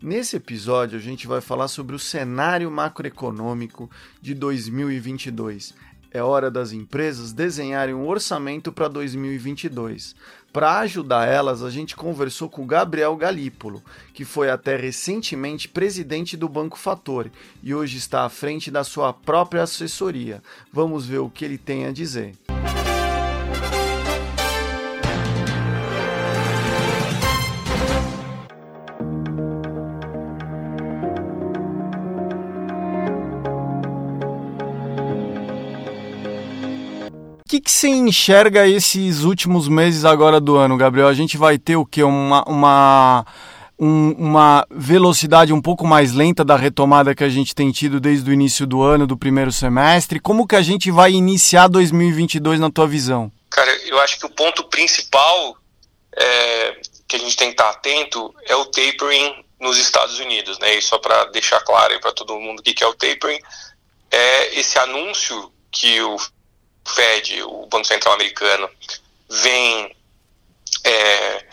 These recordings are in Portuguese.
Nesse episódio, a gente vai falar sobre o cenário macroeconômico de 2022. É hora das empresas desenharem um orçamento para 2022. Para ajudar elas, a gente conversou com Gabriel Galípolo, que foi até recentemente presidente do Banco Fator e hoje está à frente da sua própria assessoria. Vamos ver o que ele tem a dizer. Que, que você enxerga esses últimos meses agora do ano, Gabriel? A gente vai ter o quê? Uma, uma, um, uma velocidade um pouco mais lenta da retomada que a gente tem tido desde o início do ano, do primeiro semestre. Como que a gente vai iniciar 2022 na tua visão? Cara, eu acho que o ponto principal é, que a gente tem que estar atento é o tapering nos Estados Unidos, né? E só para deixar claro para todo mundo o que é o tapering, é esse anúncio que o Fed, o Banco Central americano, vem é,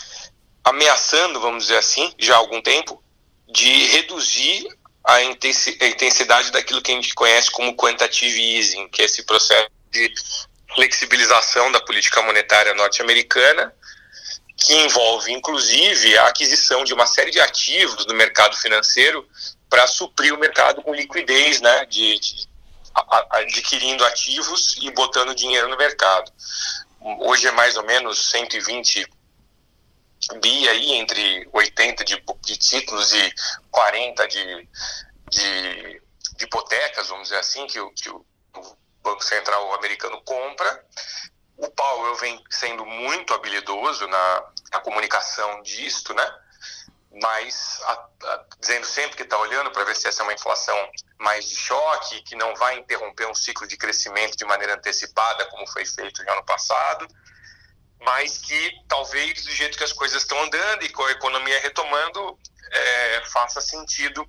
ameaçando, vamos dizer assim, já há algum tempo, de reduzir a intensidade daquilo que a gente conhece como quantitative easing, que é esse processo de flexibilização da política monetária norte-americana, que envolve inclusive a aquisição de uma série de ativos do mercado financeiro para suprir o mercado com liquidez né, de, de adquirindo ativos e botando dinheiro no mercado. Hoje é mais ou menos 120 bi aí, entre 80 de, de títulos e 40 de, de, de, hipotecas, vamos dizer assim, que, o, o Banco Central americano compra. O Powell vem sendo muito habilidoso na, na comunicação disto, né? Mas a, a, dizendo sempre que está olhando para ver se essa é uma inflação mais de choque, que não vai interromper um ciclo de crescimento de maneira antecipada, como foi feito no ano passado, mas que talvez do jeito que as coisas estão andando e com a economia retomando, é, faça sentido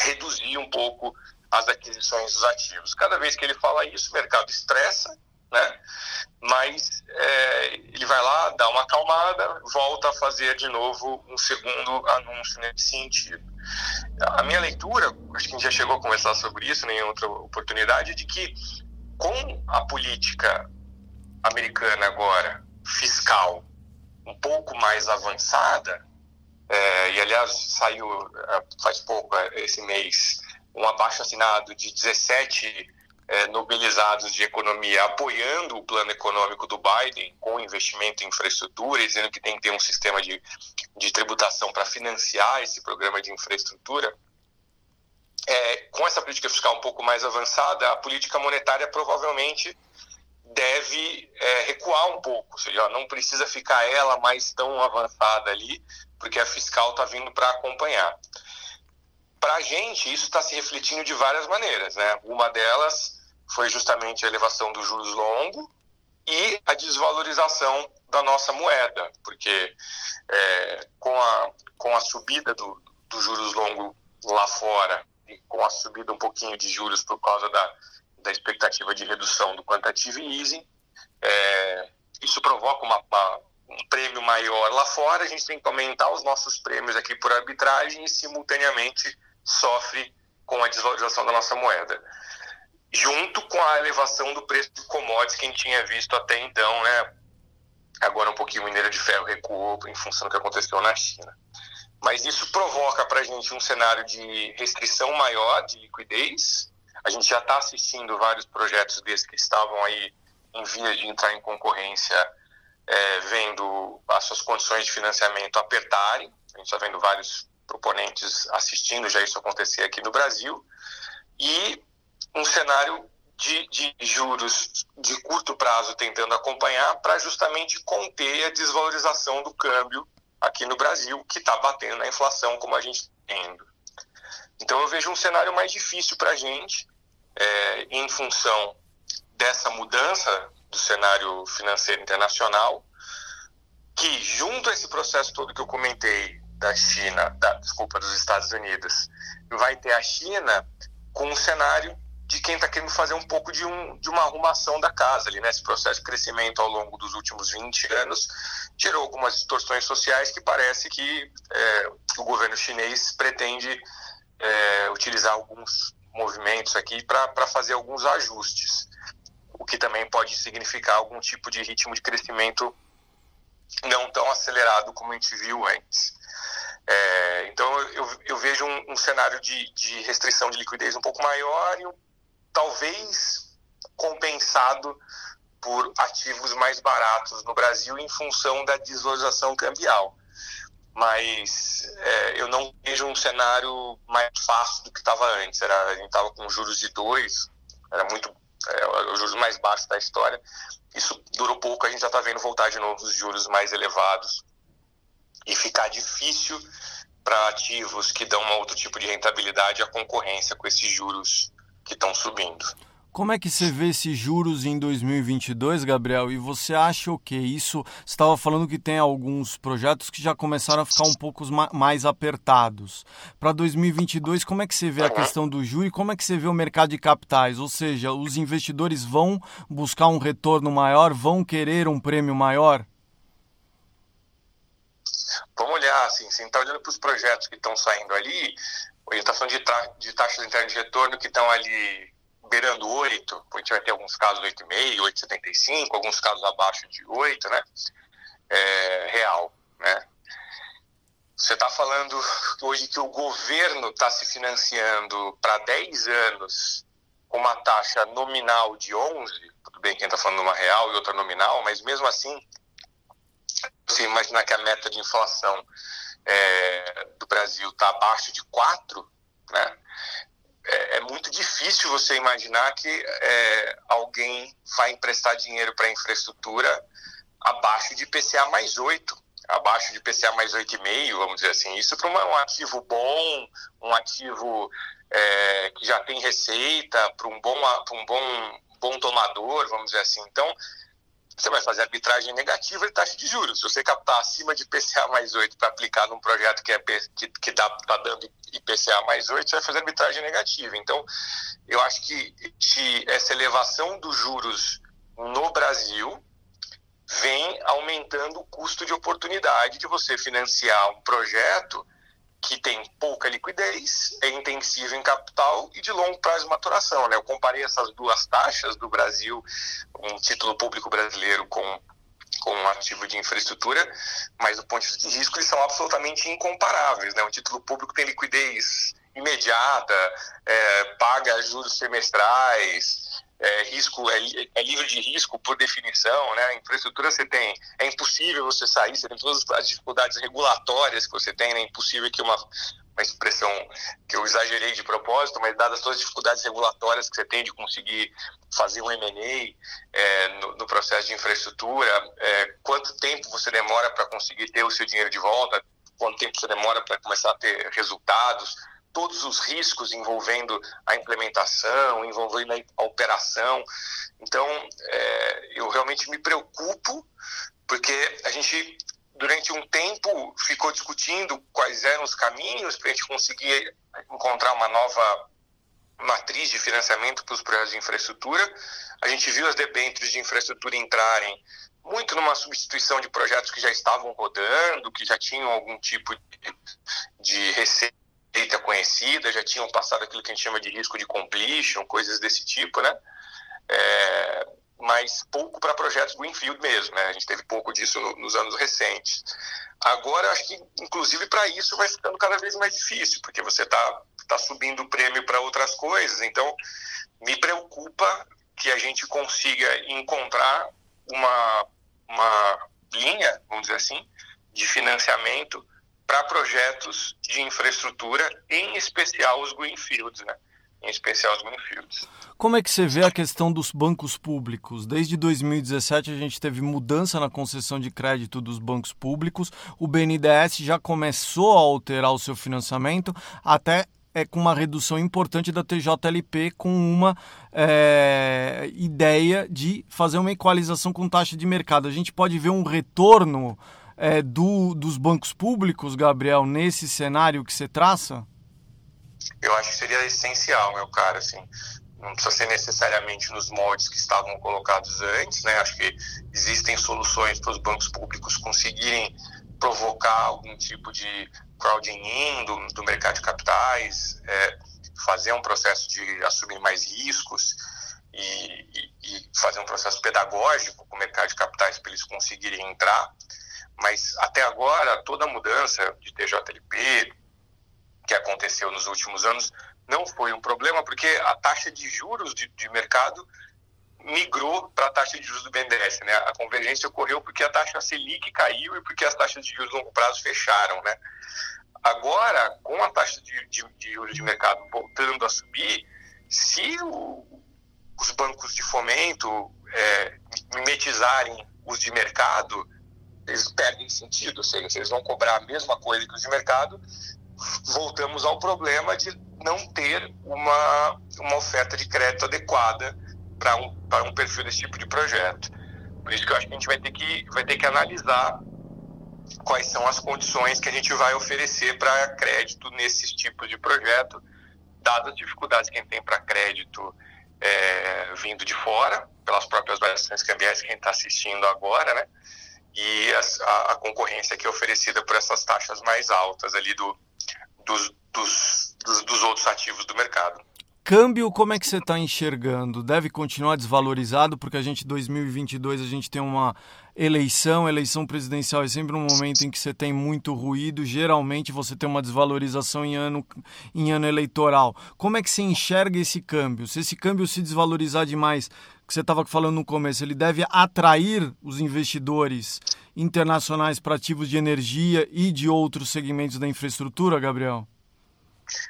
reduzir um pouco as aquisições dos ativos. Cada vez que ele fala isso, o mercado estressa, né? Mas é, ele vai lá, acalmada, volta a fazer de novo um segundo anúncio nesse sentido. A minha leitura, acho que a gente já chegou a conversar sobre isso em outra oportunidade, é de que com a política americana agora, fiscal, um pouco mais avançada, é, e aliás saiu é, faz pouco, é, esse mês, um abaixo assinado de 17 é, nobelizados de economia apoiando o plano econômico do Biden com investimento em infraestrutura, dizendo que tem que ter um sistema de, de tributação para financiar esse programa de infraestrutura. É, com essa política fiscal um pouco mais avançada, a política monetária provavelmente deve é, recuar um pouco, ou seja, não precisa ficar ela mais tão avançada ali, porque a fiscal está vindo para acompanhar. Para a gente, isso está se refletindo de várias maneiras. Né? Uma delas foi justamente a elevação dos juros longo e a desvalorização da nossa moeda, porque é, com, a, com a subida do, dos juros longo lá fora e com a subida um pouquinho de juros por causa da, da expectativa de redução do quantitative easing, é, isso provoca uma, uma, um prêmio maior lá fora, a gente tem que aumentar os nossos prêmios aqui por arbitragem e simultaneamente sofre com a desvalorização da nossa moeda junto com a elevação do preço de commodities que a gente tinha visto até então, né? Agora um pouquinho o de ferro recuou em função do que aconteceu na China. Mas isso provoca para a gente um cenário de restrição maior de liquidez. A gente já está assistindo vários projetos desses que estavam aí em via de entrar em concorrência, é, vendo as suas condições de financiamento apertarem. A gente está vendo vários proponentes assistindo já isso acontecer aqui no Brasil. E um cenário de, de, juros de curto prazo tentando acompanhar para justamente conter a desvalorização do câmbio aqui no Brasil, que está batendo na inflação, como a gente está vendo. Então eu vejo um cenário mais difícil para a gente, é, em função dessa mudança do cenário financeiro internacional, que junto a esse processo todo que eu comentei da China, da, desculpa, dos Estados Unidos, vai ter a China com um cenário de quem está querendo fazer um pouco de, um, de uma arrumação da casa ali, né? Esse processo de crescimento ao longo dos últimos 20 anos gerou algumas distorções sociais que parece que é, o governo chinês pretende é, utilizar alguns movimentos aqui para fazer alguns ajustes, o que também pode significar algum tipo de ritmo de crescimento não tão acelerado como a gente viu antes. É, então eu, eu vejo um, um cenário de, de, restrição de liquidez um pouco maior e um, talvez compensado por ativos mais baratos no Brasil em função da desvalorização cambial. Mas é, eu não vejo um cenário mais fácil do que estava antes. Era, a gente estava com juros de dois, era muito é, os juros mais baixos da história. Isso durou pouco, a gente já está vendo voltar de novo os juros mais elevados e ficar difícil para ativos que dão um outro tipo de rentabilidade a concorrência com esses juros que estão subindo. Como é que você vê esses juros em 2022, Gabriel? E você acha o que? Isso, você estava falando que tem alguns projetos que já começaram a ficar um pouco mais apertados. Para 2022, como é que você vê a questão do juro e como é que você vê o mercado de capitais? Ou seja, os investidores vão buscar um retorno maior, vão querer um prêmio maior? Vamos olhar, assim, você está olhando para os projetos que estão saindo ali, falando de, ta de taxas internas de retorno que estão ali beirando 8, a gente vai ter alguns casos 8,5, 8,75, alguns casos abaixo de 8, né? É, real, né? Você está falando hoje que o governo está se financiando para 10 anos com uma taxa nominal de 11, tudo bem que está falando uma real e outra nominal, mas mesmo assim, você imaginar que a meta de inflação é, do Brasil está abaixo de 4, né? é, é, muito difícil você imaginar que é, alguém vai emprestar dinheiro para infraestrutura abaixo de PCA mais 8, abaixo de PCA mais 8,5, vamos dizer assim. Isso para um ativo bom, um ativo é, que já tem receita, para um bom, um bom, bom tomador, vamos dizer assim. Então, você vai fazer arbitragem negativa de taxa de juros. Se você captar acima de IPCA mais 8 para aplicar num projeto que é que, que tá, tá dando IPCA mais 8, você vai fazer arbitragem negativa. Então, eu acho que essa elevação dos juros no Brasil vem aumentando o custo de oportunidade de você financiar um projeto que tem pouca liquidez, é intensivo em capital e de longo prazo de maturação. Né? Eu comparei essas duas taxas do Brasil, um título público brasileiro com, com um ativo de infraestrutura, mas do ponto de vista de risco eles são absolutamente incomparáveis. Né? Um título público tem liquidez imediata, é, paga juros semestrais, é, risco é, é, livre de risco por definição, né? A infraestrutura você tem, é impossível você sair, você tem todas as dificuldades regulatórias que você tem, né? É impossível que uma, uma expressão que eu exagerei de propósito, mas dadas todas as dificuldades regulatórias que você tem de conseguir fazer um M&A é, no, no, processo de infraestrutura, é, quanto tempo você demora para conseguir ter o seu dinheiro de volta, quanto tempo você demora para começar a ter resultados, todos os riscos envolvendo a implementação, envolvendo a operação. Então, é, eu realmente me preocupo, porque a gente, durante um tempo, ficou discutindo quais eram os caminhos para a gente conseguir encontrar uma nova matriz de financiamento para os projetos de infraestrutura. A gente viu as debêntures de infraestrutura entrarem muito numa substituição de projetos que já estavam rodando, que já tinham algum tipo de, de receita receita conhecida, já tinham passado aquilo que a gente chama de risco de completion, coisas desse tipo, né? É, mas pouco para projetos Greenfield mesmo, né? A gente teve pouco disso no, nos anos recentes. Agora, acho que, inclusive, para isso vai ficando cada vez mais difícil, porque você está tá subindo o prêmio para outras coisas. Então, me preocupa que a gente consiga encontrar uma, uma linha, vamos dizer assim, de financiamento para projetos de infraestrutura, em especial os greenfields, né? Em especial os greenfields. Como é que você vê a questão dos bancos públicos? Desde 2017 a gente teve mudança na concessão de crédito dos bancos públicos. O BNDES já começou a alterar o seu financiamento, até é, com uma redução importante da TJLP, com uma é, ideia de fazer uma equalização com taxa de mercado. A gente pode ver um retorno é, do, dos bancos públicos, Gabriel, nesse cenário que você traça? Eu acho que seria essencial, meu cara, assim, não precisa ser necessariamente nos moldes que estavam colocados antes, né? Acho que existem soluções para os bancos públicos conseguirem provocar algum tipo de crowding do, do mercado de capitais, é, fazer um processo de assumir mais riscos e, e, e, fazer um processo pedagógico com o mercado de capitais para eles conseguirem entrar. Mas até agora, toda a mudança de TJLP que aconteceu nos últimos anos não foi um problema, porque a taxa de juros de, de mercado migrou para a taxa de juros do BNDES. Né? A convergência ocorreu porque a taxa Selic caiu e porque as taxas de juros de longo prazo fecharam. Né? Agora, com a taxa de, de, de juros de mercado voltando a subir, se o, os bancos de fomento é, mimetizarem os de mercado, eles perdem sentido, ou seja, se eles vão cobrar a mesma coisa que os de mercado, voltamos ao problema de não ter uma, uma oferta de crédito adequada para um, um perfil desse tipo de projeto. Por isso que eu acho que a gente vai ter que, vai ter que analisar quais são as condições que a gente vai oferecer para crédito nesses tipos de projeto, dadas as dificuldades que a gente tem para crédito é, vindo de fora, pelas próprias variações cambiais que a gente está assistindo agora, né? E a, a, concorrência que é oferecida por essas taxas mais altas ali do, dos, dos, dos, dos outros ativos do mercado. Câmbio, como é que você está enxergando? Deve continuar desvalorizado porque a gente 2022 a gente tem uma eleição, eleição presidencial é sempre um momento em que você tem muito ruído, geralmente você tem uma desvalorização em ano em ano eleitoral. Como é que você enxerga esse câmbio? Se esse câmbio se desvalorizar demais, que você estava falando no começo, ele deve atrair os investidores internacionais para ativos de energia e de outros segmentos da infraestrutura, Gabriel?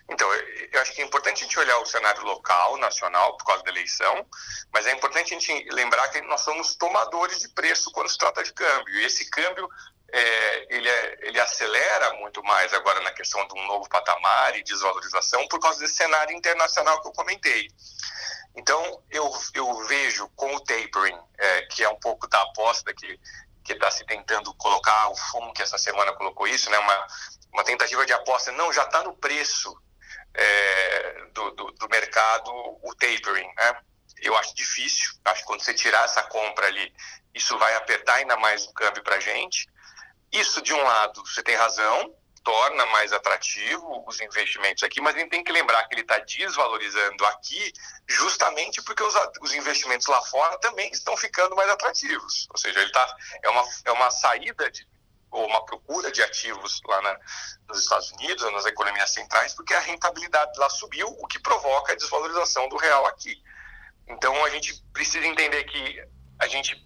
Então, eu acho que é importante a gente olhar o cenário local, nacional, por causa da eleição, mas é importante a gente lembrar que nós somos tomadores de preço quando se trata de câmbio. E esse câmbio é, ele, é, ele acelera muito mais agora na questão de um novo patamar e desvalorização por causa desse cenário internacional que eu comentei. Então, eu, eu vejo com o tapering, é, que é um pouco da aposta que que está se tentando colocar, o fundo que essa semana colocou isso, né, uma, uma tentativa de aposta, não, já está no preço é, do, do, do, mercado o tapering. Né? Eu acho difícil, acho que quando você tirar essa compra ali, isso vai apertar ainda mais o câmbio para a gente. Isso, de um lado, você tem razão, torna mais atrativo os investimentos aqui, mas a gente tem que lembrar que ele está desvalorizando aqui justamente porque os, os, investimentos lá fora também estão ficando mais atrativos. Ou seja, ele tá, é, uma, é uma saída de, ou uma procura de ativos lá na, nos Estados Unidos ou nas economias centrais, porque a rentabilidade lá subiu, o que provoca a desvalorização do real aqui. Então a gente precisa entender que a gente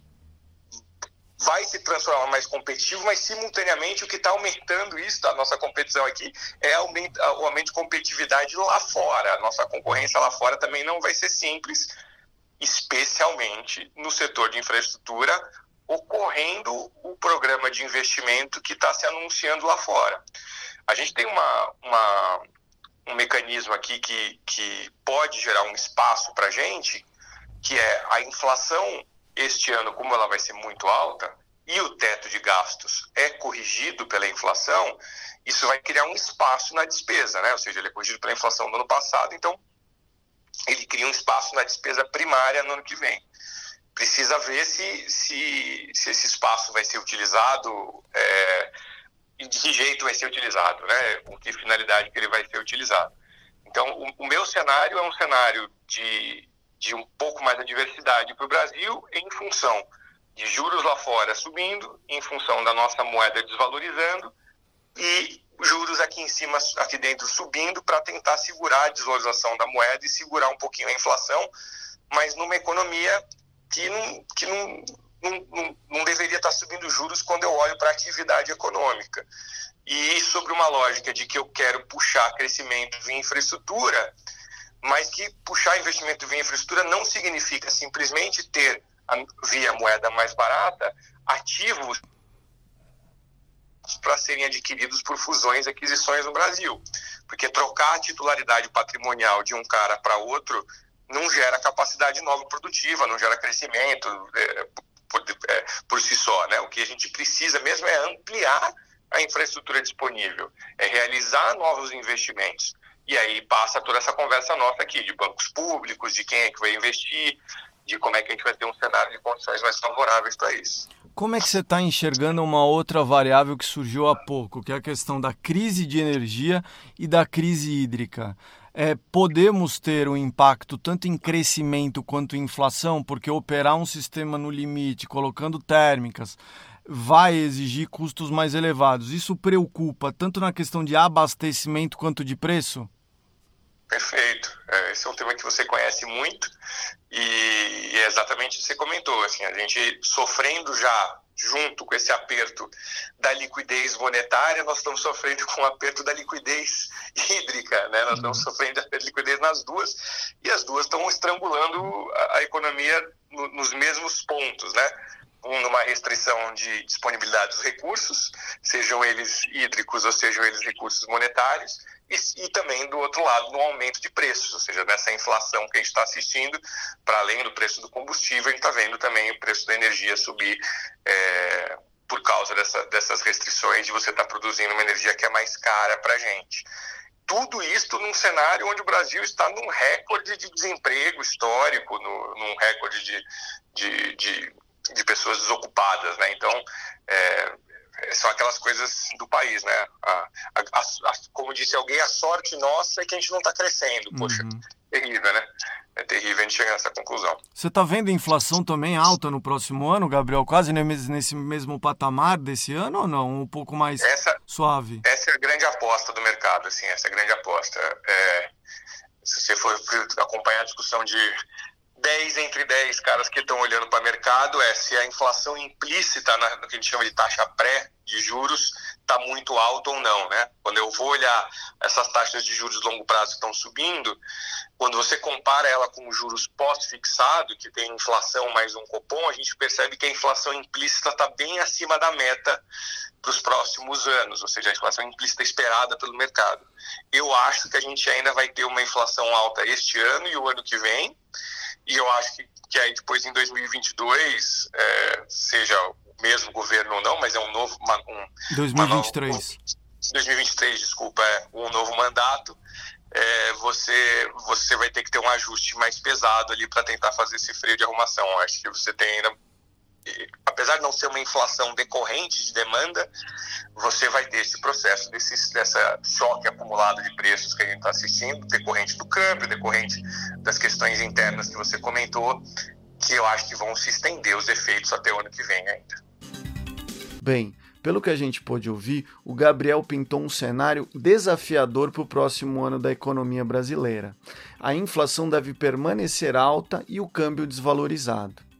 vai se transformar mais competitivo, mas simultaneamente o que está aumentando isso, a nossa competição aqui, é o aumento de competitividade lá fora. A nossa concorrência lá fora também não vai ser simples, especialmente no setor de infraestrutura, ocorrendo o programa de investimento que está se anunciando lá fora. A gente tem uma, uma um mecanismo aqui que, que pode gerar um espaço para a gente, que é a inflação este ano, como ela vai ser muito alta, e o teto de gastos é corrigido pela inflação, isso vai criar um espaço na despesa, né? Ou seja, ele é corrigido pela inflação do ano passado, então ele cria um espaço na despesa primária no ano que vem. Precisa ver se, se, se esse espaço vai ser utilizado é, e de que jeito vai ser utilizado, né? Com que finalidade que ele vai ser utilizado. Então, o, o meu cenário é um cenário de, de um pouco mais de diversidade para o Brasil em função de juros lá fora subindo, em função da nossa moeda desvalorizando, e juros aqui em cima, aqui dentro subindo, para tentar segurar a desvalorização da moeda e segurar um pouquinho a inflação, mas numa economia que não, que não, não, não, não deveria estar subindo juros quando eu olho para a atividade econômica. E sobre uma lógica de que eu quero puxar crescimento via infraestrutura, mas que puxar investimento via infraestrutura não significa simplesmente ter via moeda mais barata ativos para serem adquiridos por fusões e aquisições no Brasil. Porque trocar a titularidade patrimonial de um cara para outro não gera capacidade nova produtiva, não gera crescimento é, por, é, por si só. Né? O que a gente precisa mesmo é ampliar a infraestrutura disponível, é realizar novos investimentos. E aí passa toda essa conversa nossa aqui de bancos públicos, de quem é que vai investir, de como é que a gente vai ter um cenário de condições mais favoráveis para isso. Como é que você está enxergando uma outra variável que surgiu há pouco, que é a questão da crise de energia e da crise hídrica? É, podemos ter um impacto tanto em crescimento quanto em inflação, porque operar um sistema no limite, colocando térmicas, vai exigir custos mais elevados. Isso preocupa tanto na questão de abastecimento quanto de preço? Perfeito. É, esse é um tema que você conhece muito e é exatamente o que você comentou. Assim, a gente sofrendo já junto com esse aperto da liquidez monetária, nós estamos sofrendo com o aperto da liquidez hídrica, né? Nós estamos uhum. sofrendo da liquidez nas duas e as duas estão estrangulando a, a economia no, nos mesmos pontos, né? Numa restrição de disponibilidade dos recursos, sejam eles hídricos ou sejam eles recursos monetários, e, e também do outro lado no aumento de preços, ou seja, nessa inflação que a gente está assistindo, para além do preço do combustível, a gente está vendo também o preço da energia subir é, por causa dessa, dessas restrições de você estar tá produzindo uma energia que é mais cara para a gente. Tudo isso num cenário onde o Brasil está num recorde de desemprego histórico, no, num recorde de, de, de, de pessoas desocupadas, né? Então, é, são aquelas coisas do país, né? A, a, a, como disse alguém, a sorte nossa é que a gente não está crescendo. Poxa, uhum. terrível, né? É terrível a gente chegar nessa conclusão. Você está vendo a inflação também alta no próximo ano, Gabriel? Quase nesse mesmo patamar desse ano ou não? Um pouco mais essa, suave? Essa é a grande aposta do mercado, assim, essa é a grande aposta. É, se você for acompanhar a discussão de 10 entre 10 caras que estão olhando para o mercado é se a inflação implícita, na, no que a gente chama de taxa pré de juros, está muito alta ou não. Né? Quando eu vou olhar essas taxas de juros de longo prazo que estão subindo, quando você compara ela com os juros pós-fixado, que tem inflação mais um cupom, a gente percebe que a inflação implícita está bem acima da meta para os próximos anos, ou seja, a inflação implícita esperada pelo mercado. Eu acho que a gente ainda vai ter uma inflação alta este ano e o ano que vem, e eu acho que, que aí depois em 2022, é, seja o mesmo governo ou não, mas é um novo. Uma, um, 2023. Uma 2023, desculpa, é um novo mandato. É, você, você vai ter que ter um ajuste mais pesado ali para tentar fazer esse freio de arrumação. Eu acho que você tem ainda apesar de não ser uma inflação decorrente de demanda, você vai ter esse processo desse dessa choque acumulado de preços que a gente está assistindo, decorrente do câmbio, decorrente das questões internas que você comentou, que eu acho que vão se estender os efeitos até o ano que vem ainda. Bem, pelo que a gente pôde ouvir, o Gabriel pintou um cenário desafiador para o próximo ano da economia brasileira. A inflação deve permanecer alta e o câmbio desvalorizado.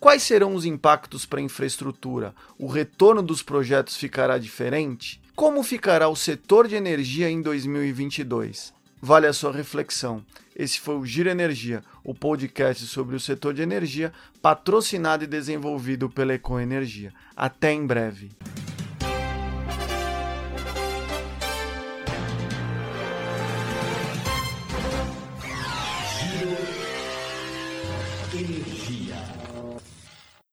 Quais serão os impactos para a infraestrutura? O retorno dos projetos ficará diferente? Como ficará o setor de energia em 2022? Vale a sua reflexão. Esse foi o Giro Energia, o podcast sobre o setor de energia, patrocinado e desenvolvido pela Econ Energia. Até em breve.